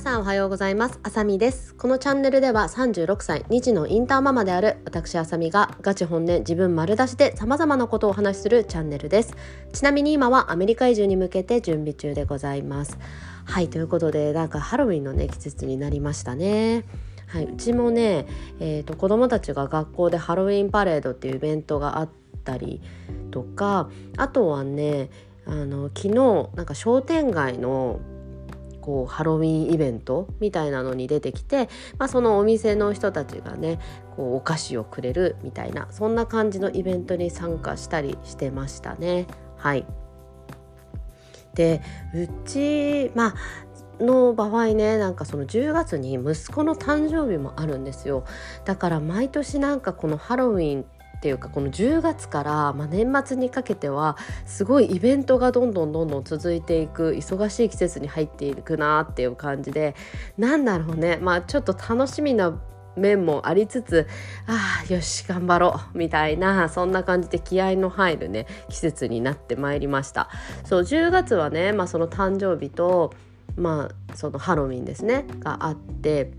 皆さんおはようございます。あさみです。このチャンネルでは36歳2児のインターママである私あさみがガチ本音自分丸出しで様々なことをお話しするチャンネルです。ちなみに今はアメリカ移住に向けて準備中でございます。はいということでなんかハロウィンのね季節になりましたね。はい、うちもね、えーと、子どもたちが学校でハロウィンパレードっていうイベントがあったりとかあとはねあの昨日なんか商店街のこうハロウィンイベントみたいなのに出てきて、まあ、そのお店の人たちがねこうお菓子をくれるみたいなそんな感じのイベントに参加したりしてましたね。はいでうちまあの場合ねなんかその10月に息子の誕生日もあるんですよだから毎年なんかこのハロウィンっていうかこの10月から、まあ、年末にかけてはすごいイベントがどんどんどんどん続いていく忙しい季節に入っていくなっていう感じでなんだろうね。まあちょっと楽しみな面もありつつああよし頑張ろうみたいなそんな感じで気合の入るね季節になってまいりました。そう10月はね、まあ、その誕生日とまあそのハロウィンですねがあって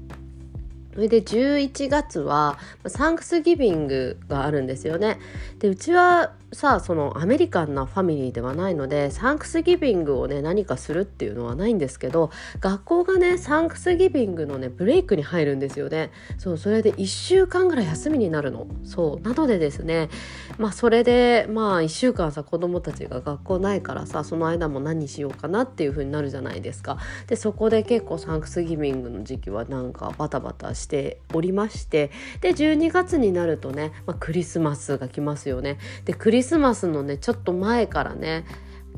それで11月はサンクスギビングがあるんですよね。でうちはさそのアメリカンなファミリーではないのでサンクスギビングをね何かするっていうのはないんですけど学校がねサンクスギビングのねブレイクに入るんですよね。そうそれで1週間ぐらい休みになるの。そうなのでですねまあそれでまあ1週間さ子供たちが学校ないからさその間も何しようかなっていう風になるじゃないですか。でそこで結構サンクスギビングの時期はなんかバタバタしておりましてで12月になるとね、まあ、クリスマスが来ますよね。でクリリスマスのねちょっと前からね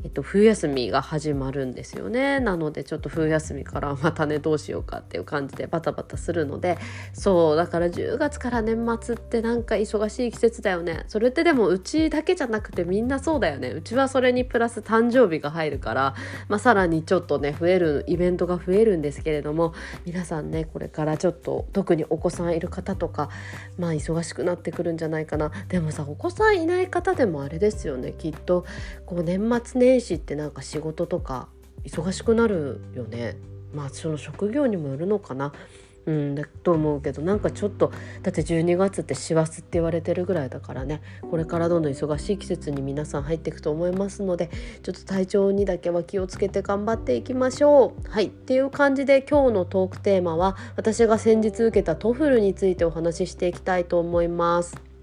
えっと、冬休みが始まるんですよね。なのでちょっと冬休みからまたねどうしようかっていう感じでバタバタするので。そうだから10月から年末ってなんか忙しい季節だよね。それってでもうちだけじゃなくてみんなそうだよね。うちはそれにプラス誕生日が入るから、まあ、さらにちょっとね増えるイベントが増えるんですけれども。皆さんねこれからちょっと特にお子さんいる方とかまあ忙しくなってくるんじゃないかな。でもさお子さんいない方でもあれですよね。きっとこう年末年始ってなんか仕事とか忙しくなるよねまあその職業にもよるのかなうんだと思うけどなんかちょっとだって12月って師走って言われてるぐらいだからねこれからどんどん忙しい季節に皆さん入っていくと思いますのでちょっと体調にだけは気をつけて頑張っていきましょう。はいっていう感じで今日のトークテーマは私が先日受けた TOEFL についてお話ししていきたいと思います。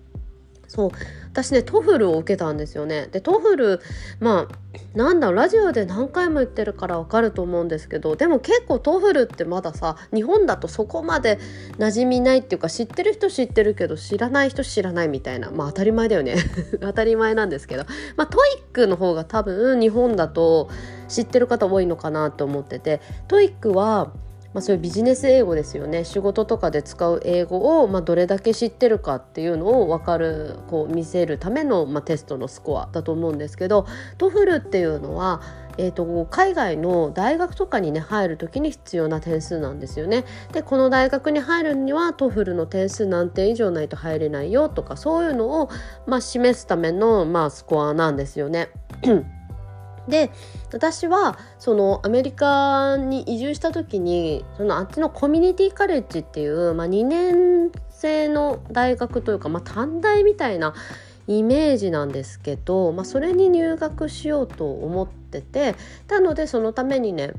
そう。私ね TOEFL を受けたんですよね。で TOEFL まあなんだラジオで何回も言ってるからわかると思うんですけどでも結構 TOEFL ってまださ日本だとそこまで馴染みないっていうか知ってる人知ってるけど知らない人知らないみたいな。まあ当たり前だよね。当たり前なんですけど。まあ TOEIC の方が多分日本だと知ってる方多いのかなと思ってて TOEIC はまあ、そういうビジネス英語ですよね仕事とかで使う英語を、まあ、どれだけ知ってるかっていうのを分かるこう見せるための、まあ、テストのスコアだと思うんですけど TOEFL っていうのはえーと、海外の大学とかにね入る時に必要な点数なんですよね。でこの大学に入るには TOEFL の点数何点以上ないと入れないよとかそういうのを、まあ、示すための、まあ、スコアなんですよね。で私はそのアメリカに移住した時にそのあっちのコミュニティカレッジっていう、まあ、2年制の大学というか、まあ、短大みたいなイメージなんですけど、まあ、それに入学しようと思っててなのでそのためにね、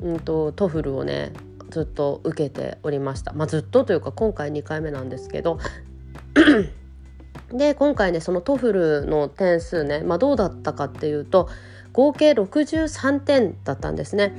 うんと、 TOEFL をねずっと受けておりました、まあ、ずっとというか今回2回目なんですけど。で今回ねその TOEFL の点数ね、まあ、どうだったかっていうと合計63点だったんですね。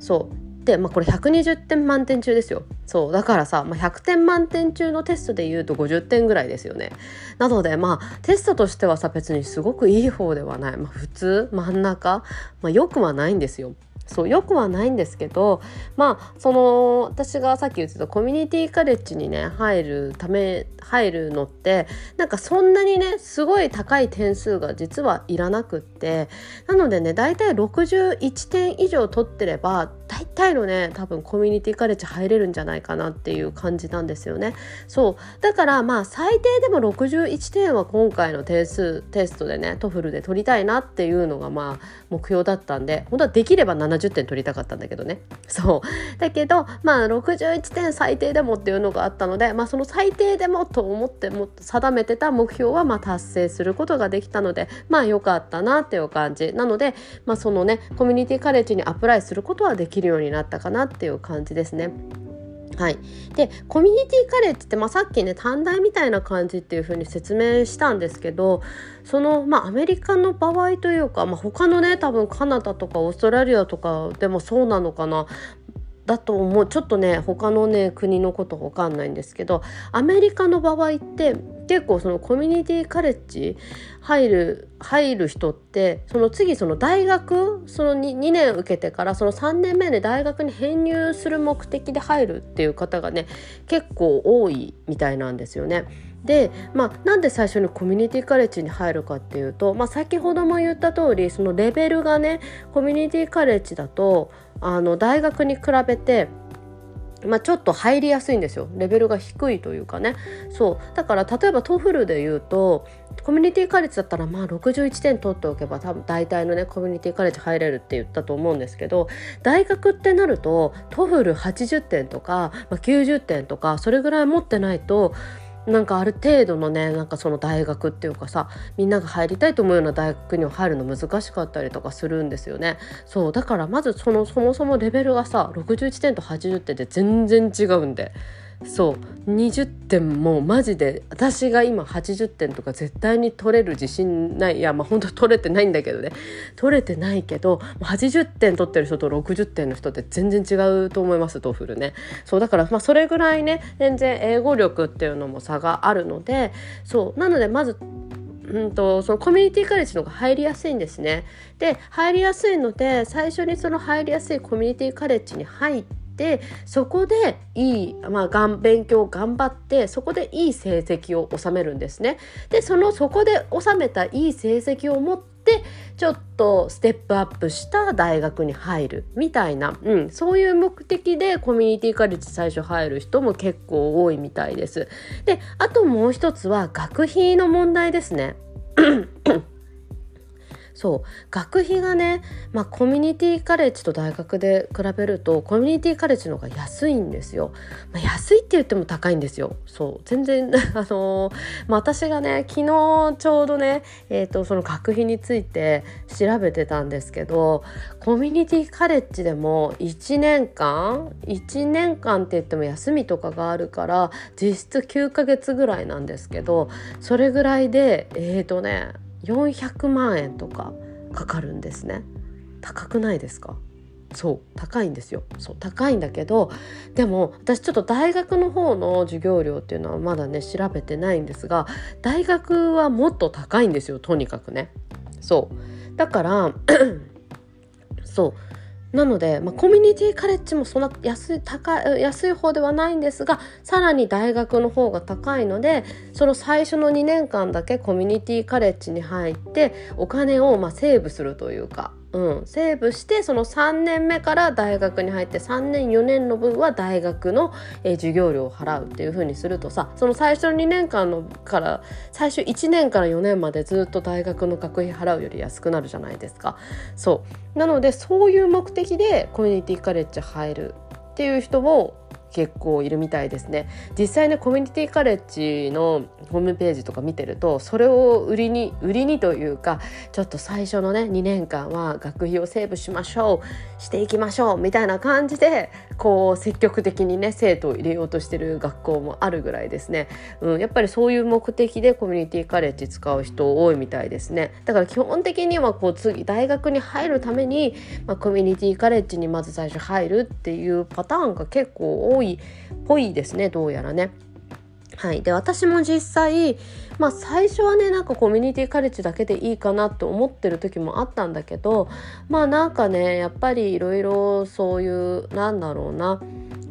そうで、まあ、これ120点満点中ですよ。そうだからさ、まあ、100点満点中のテストでいうと50点ぐらいですよね。なのでまあテストとしてはさ別にすごくいい方ではない、まあ、普通真ん中、まあ、よくはないんですよ。そうよくはないんですけどまあその私がさっき言ってたコミュニティカレッジにね入るため入るのってなんかそんなにねすごい高い点数が実はいらなくってなのでね大体61点以上取ってれば大体のね多分コミュニティカレッジ入れるんじゃないかなっていう感じなんですよね。そう。だからまあ最低でも61点は今回の点数テストでね TOEFL で取りたいなっていうのがまあ目標だったんで本当はできれば70点取りたかったんだけどね。そう。だけどまあ61点最低でもっていうのがあったのでまあその最低でもと思っても定めてた目標はまあ達成することができたのでまあ良かったなっていう感じ。なのでまあそのねコミュニティカレッジにアプライすることはできるようになったかなっていう感じですね。はい、でコミュニティカレッジって、まあ、さっきね短大みたいな感じっていう風に説明したんですけどその、まあ、アメリカの場合というか、まあ、他のね多分カナダとかオーストラリアとかでもそうなのかなだと思うちょっとね他のね国のことわかんないんですけどアメリカの場合って結構そのコミュニティカレッジ入る入る人ってその次その大学その 2, 2年受けてからその3年目で大学に編入する目的で入るっていう方がね結構多いみたいなんですよね。で、まあ、なんで最初にコミュニティカレッジに入るかっていうと、まあ、先ほども言った通りそのレベルがねコミュニティカレッジだとあの大学に比べてまあ、ちょっと入りやすいんですよ。レベルが低いというかね。そう。だから例えば TOEFL で言うとコミュニティカレッジだったらまあ61点取っておけば多分大体のねコミュニティカレッジ入れるって言ったと思うんですけど大学ってなると TOEFL 80点とか、ま、90点とかそれぐらい持ってないとなんかある程度のねなんかその大学っていうかさみんなが入りたいと思うような大学には入るの難しかったりとかするんですよね。そうだからまずそのそもそもレベルがさ61点と80点で全然違うんで。そう20点もマジで私が今80点とか絶対に取れる自信ない。いやまあ本当取れてないんだけどね。取れてないけど80点取ってる人と60点の人って全然違うと思います TOEFL ね。そうだからまあそれぐらいね全然英語力っていうのも差があるのでそうなのでまずうんと、そのコミュニティカレッジの方が入りやすいんですね。で入りやすいので最初にその入りやすいコミュニティカレッジに入ってでそこでいい、まあ、がん勉強を頑張ってそこでいい成績を収めるんですね。でそのそこで収めたいい成績を持ってちょっとステップアップした大学に入るみたいな、うん、そういう目的でコミュニティカレッジ最初入る人も結構多いみたいです。であともう一つは学費の問題ですね。そう学費がね、まあ、コミュニティカレッジと大学で比べるとコミュニティカレッジの方が安いんですよ。まあ、安いって言っても高いんですよ。そう全然 あのー、まあ、私がね昨日ちょうどね、えーと、その学費について調べてたんですけどコミュニティカレッジでも1年間1年間って言っても休みとかがあるから実質9ヶ月ぐらいなんですけどそれぐらいでえっ、ー、とね400万円とかかかるんですね。高くないですか？そう高いんですよ。そう高いんだけどでも私ちょっと大学の方の授業料っていうのはまだね調べてないんですが大学はもっと高いんですよとにかくね。そう。だから そう。なので、まあ、コミュニティカレッジもそんな安い高い安い方ではないんですがさらに大学の方が高いのでその最初の2年間だけコミュニティカレッジに入ってお金をまあセーブするというかうん、セーブしてその3年目から大学に入って3年4年の分は大学の、えー、授業料を払うっていう風にするとさその最初の2年間のから最初1年から4年までずっと大学の学費払うより安くなるじゃないですか。そうなのでそういう目的でコミュニティカレッジ入るっていう人も結構いるみたいですね。実際ねコミュニティカレッジのホームページとか見てるとそれを売りに売りにというかちょっと最初のね2年間は学費をセーブしましょうしていきましょうみたいな感じでこう積極的にね生徒を入れようとしてる学校もあるぐらいですね、うん、やっぱりそういう目的でコミュニティカレッジ使う人多いみたいですね。だから基本的にはこう次大学に入るために、まあ、コミュニティカレッジにまず最初入るっていうパターンが結構多いっぽいですねどうやらね。はい、で私も実際、まあ、最初はねなんかコミュニティカレッジだけでいいかなと思ってる時もあったんだけどまあなんかねやっぱりいろいろそういうなんだろうな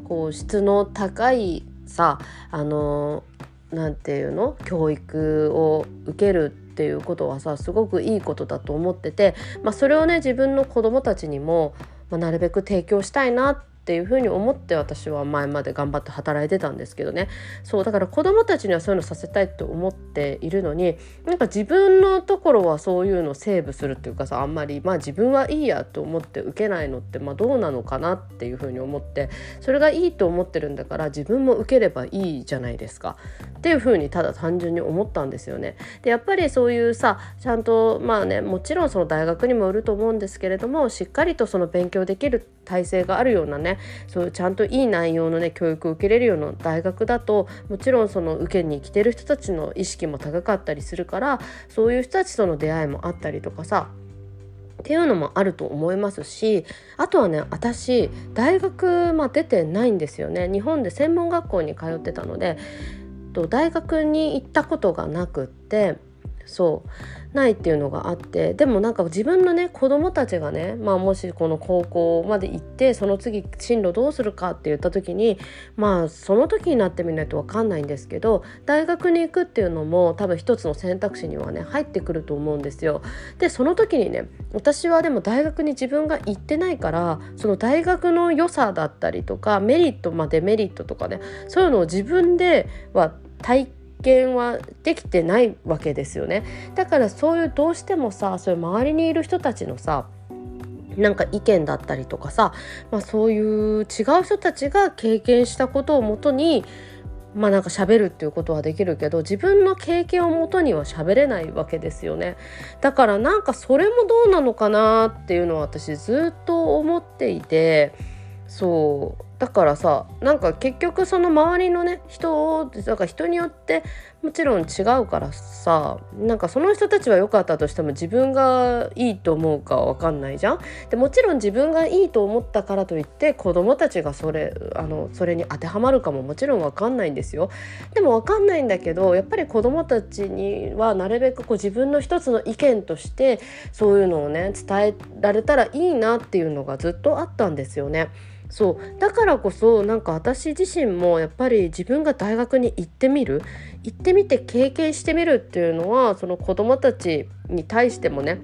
こう質の高いさあのなんていうの教育を受けるっていうことはさすごくいいことだと思ってて、まあ、それをね自分の子供たちにもまあ、なるべく提供したいなってっていうふうに思って私は前まで頑張って働いてたんですけどねそうだから子どもたちにはそういうのさせたいと思っているのになんか自分のところはそういうのをセーブするっていうかさあんまりまあ自分はいいやと思って受けないのってまあどうなのかなっていうふうに思ってそれがいいと思ってるんだから自分も受ければいいじゃないですかっていうふうにただ単純に思ったんですよね。でやっぱりそういうさちゃんとまあねもちろんその大学にもよると思うんですけれどもしっかりとその勉強できる体制があるようなねね。そういうちゃんといい内容のね教育を受けれるような大学だともちろんその受けに来てる人たちの意識も高かったりするからそういう人たちとの出会いもあったりとかさっていうのもあると思いますしあとはね私大学、まあ、出てないんですよね。日本で専門学校に通ってたので大学に行ったことがなくってそう。ないっていうのがあってでもなんか自分のね子供たちがね、まあ、もしこの高校まで行ってその次進路どうするかって言った時にまあその時になってみないと分かんないんですけど大学に行くっていうのも多分一つの選択肢にはね入ってくると思うんですよ。でその時にね私はでも大学に自分が行ってないからその大学の良さだったりとかメリットまでメリットとかねそういうのを自分では体験見はできてないわけですよね。だからそういうどうしてもさそういう周りにいる人たちのさなんか意見だったりとかさ、まあ、そういう違う人たちが経験したことをもとにまあなんか喋るっていうことはできるけど自分の経験をもとには喋れないわけですよね。だからなんかそれもどうなのかなっていうのは私ずっと思っていてそう。だからさなんか結局その周りのね人をだから人によってもちろん違うからさなんかその人たちは良かったとしても自分がいいと思うかは分かんないじゃん。でもちろん自分がいいと思ったからといって子供たちがそれあのそれに当てはまるかももちろん分かんないんですよ。でも分かんないんだけどやっぱり子供たちにはなるべくこう自分の一つの意見としてそういうのをね伝えられたらいいなっていうのがずっとあったんですよね。そうだからこそなんか私自身もやっぱり自分が大学に行ってみる？行ってみて経験してみるっていうのはその子どもたちに対してもね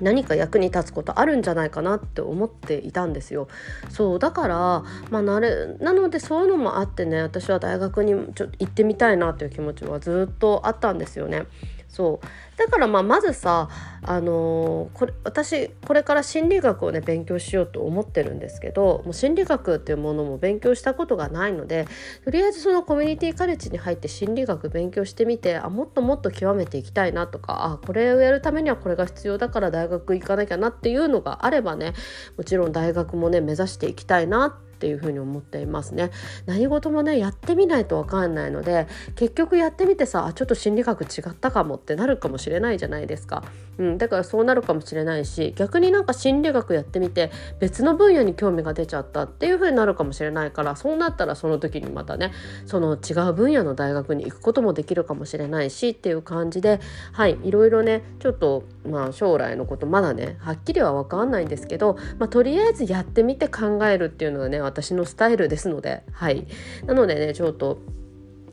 何か役に立つことあるんじゃないかなって思っていたんですよ。そうだからまあなれなのでそういうのもあってね私は大学にちょっと行ってみたいなという気持ちはずっとあったんですよね。そうだからまあまずさ、あのー、これ私これから心理学をね勉強しようと思ってるんですけどもう心理学っていうものも勉強したことがないのでとりあえずそのコミュニティカレッジに入って心理学勉強してみてあもっともっと極めていきたいなとかあこれをやるためにはこれが必要だから大学行かなきゃなっていうのがあればねもちろん大学もね目指していきたいなってっていうふうに思っていますね。何事もねやってみないと分かんないので結局やってみてさあちょっと心理学違ったかもってなるかもしれないじゃないですか、うん、だからそうなるかもしれないし逆になんか心理学やってみて別の分野に興味が出ちゃったっていうふうになるかもしれないからそうなったらその時にまたねその違う分野の大学に行くこともできるかもしれないしっていう感じではいいろいろねちょっとまあ将来のことまだねはっきりは分かんないんですけど、まあ、とりあえずやってみて考えるっていうのがね私のスタイルですのではい。なのでねちょっと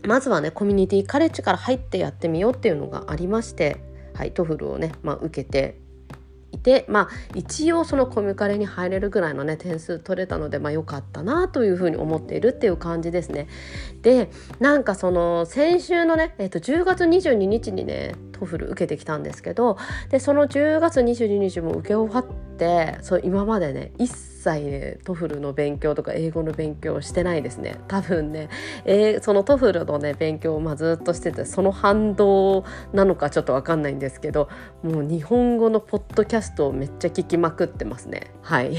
まずはねコミュニティカレッジから入ってやってみようっていうのがありましてはい TOEFL をね、まあ、受けていてまあ一応そのコミカレに入れるぐらいのね点数取れたのでまあ良かったなというふうに思っているっていう感じですね。でなんかその先週のね、えー、と10月22日にね TOEFL 受けてきたんですけどでその10月22日も受け終わってそう今までね一切ね TOEFL の勉強とか英語の勉強してないですね。多分ね、えー、その TOEFL のね勉強をまあずっとしててその反動なのかちょっと分かんないんですけどもう日本語のポッドキャストをめっちゃ聞きまくってますね。はい。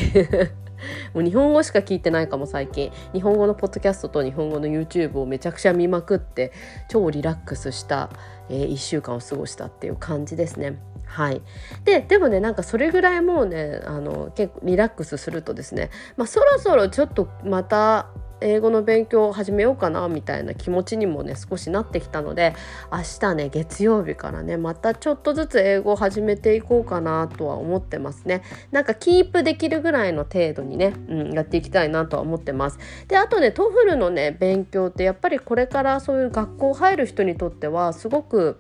もう日本語しか聞いてないかも最近日本語のポッドキャストと日本語の YouTube をめちゃくちゃ見まくって超リラックスした、えー、1週間を過ごしたっていう感じですね。はい、ででもねなんかそれぐらいもうねあの結構リラックスするとですね、まあ、そろそろちょっとまた英語の勉強を始めようかなみたいな気持ちにもね少しなってきたので明日ね月曜日からねまたちょっとずつ英語を始めていこうかなとは思ってますね。なんかキープできるぐらいの程度にね、うん、やっていきたいなとは思ってます。であとね TOEFL のね勉強ってやっぱりこれからそういう学校入る人にとってはすごく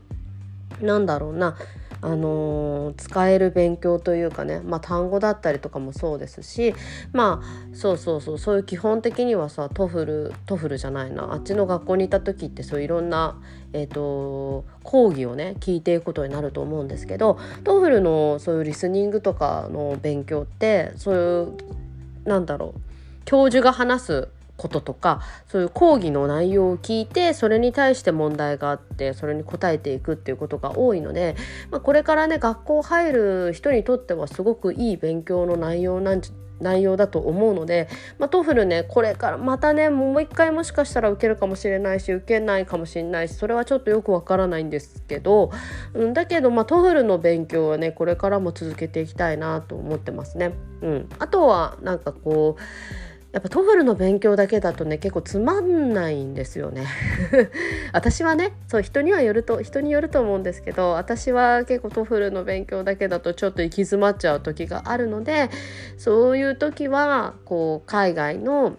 なんだろうなあの、使える勉強というかね、まあ、単語だったりとかもそうですしまあそうそうそうそういう基本的にはさ TOEFL TOEFL じゃないな。あっちの学校にいた時ってそういろんな、えーと、講義をね聞いていくことになると思うんですけど TOEFL のそういうリスニングとかの勉強ってそういうなんだろう教授が話すこととかそういう講義の内容を聞いてそれに対して問題があってそれに答えていくっていうことが多いので、まあ、これからね学校入る人にとってはすごくいい勉強の内容なん内容だと思うので、まあ、 TOEFL ねこれからまたねもう一回もしかしたら受けるかもしれないし受けないかもしれないしそれはちょっとよくわからないんですけど、うん、だけどまあ TOEFL の勉強はねこれからも続けていきたいなと思ってますね。うん、あとはなんかこうやっぱ TOEFL の勉強だけだとね結構つまんないんですよね。私はねそう人にはよると人によると思うんですけど私は結構 TOEFL の勉強だけだとちょっと行き詰まっちゃう時があるのでそういう時はこう海外の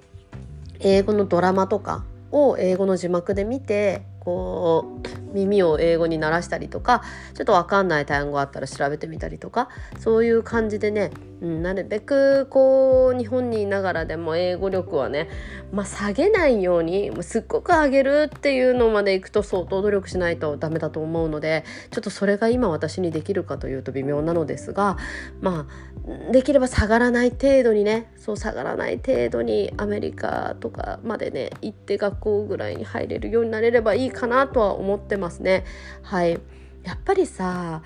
英語のドラマとかを英語の字幕で見てこう耳を英語に鳴らしたりとかちょっと分かんない単語あったら調べてみたりとかそういう感じでね、うん、なるべくこう日本にいながらでも英語力はね、まあ、下げないようにすっごく上げるっていうのまでいくと相当努力しないとダメだと思うのでちょっとそれが今私にできるかというと微妙なのですがまあできれば下がらない程度にねそう下がらない程度にアメリカとかまでね行って学校ぐらいに入れるようになれればいいかなとは思ってますね。はい。やっぱりさ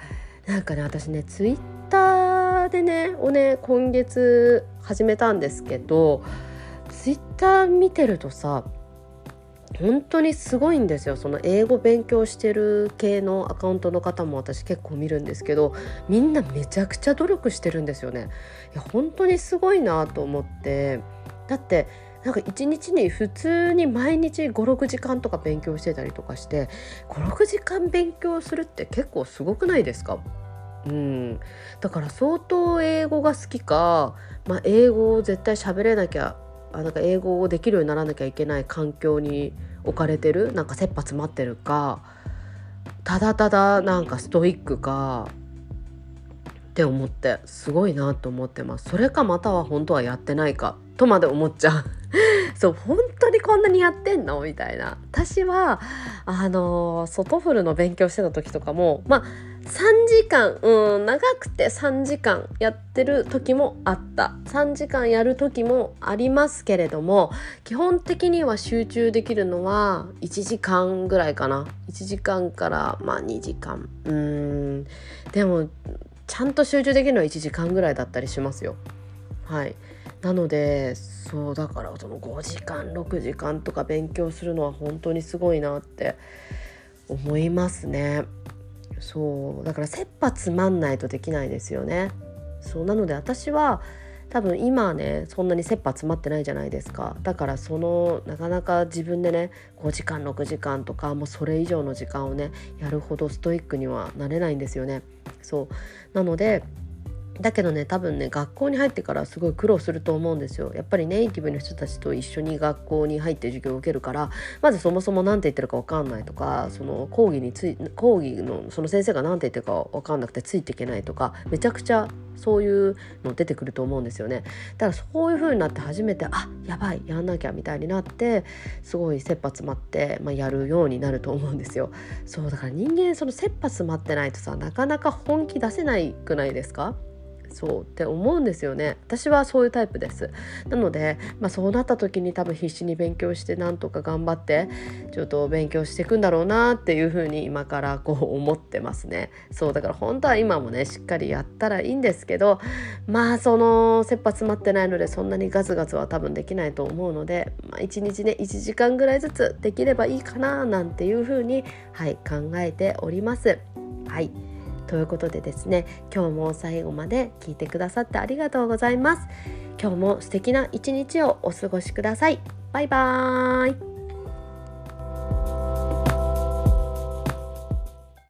なんかね私ねツイッターでねをね今月始めたんですけどツイッター見てるとさ本当にすごいんですよ。その英語勉強してる系のアカウントの方も私結構見るんですけどみんなめちゃくちゃ努力してるんですよね。いや本当にすごいなと思って。だってなんか一日に普通に毎日56時間とか勉強してたりとかして56時間勉強するって結構すごくないですか？うん、だから相当英語が好きか、まあ、英語を絶対喋れなきゃあなんか英語をできるようにならなきゃいけない環境に置かれてるなんか切羽詰まってるかただただなんかストイックかって思ってすごいなと思ってます。それかまたは本当はやってないか。とまで思っちゃう。そう本当にこんなにやってんの？みたいな。私はあのそ TOEFL の勉強してた時とかもまあ3時間うん長くて3時間やってる時もあった。3時間やる時もありますけれども基本的には集中できるのは1時間ぐらいかな。1時間からまあ2時間。うん。でもちゃんと集中できるのは1時間ぐらいだったりしますよ。はい。なのでそうだからその5時間6時間とか勉強するのは本当にすごいなって思いますね。そうだから切羽詰まんないとできないですよね。そうなので私は多分今ねそんなに切羽詰まってないじゃないですかだからそのなかなか自分でね5時間6時間とかもうそれ以上の時間をねやるほどストイックにはなれないんですよね。そうなのでだけどね多分ね学校に入ってからすごい苦労すると思うんですよ。やっぱりネイティブの人たちと一緒に学校に入って授業を受けるからまずそもそも何て言ってるか分かんないとかその講義につい講義のその先生が何て言ってるか分かんなくてついていけないとかめちゃくちゃそういうの出てくると思うんですよね。だからそういう風になって初めてあやばいやんなきゃみたいになってすごい切羽詰まって、まあ、やるようになると思うんですよ。そうだから人間その切羽詰まってないとさなかなか本気出せないくないですか？そうって思うんですよね。私はそういうタイプです。なので、まあ、そうなった時に多分必死に勉強してなんとか頑張ってちょっと勉強していくんだろうなっていうふうに今からこう思ってますね。そうだから本当は今もねしっかりやったらいいんですけどまあその切羽詰まってないのでそんなにガツガツは多分できないと思うので、まあ、1日ね1時間ぐらいずつできればいいかななんていうふうにはい考えております。はい。ということでですね今日も最後まで聞いてくださってありがとうございます。今日も素敵な一日をお過ごしください。バイバーイ。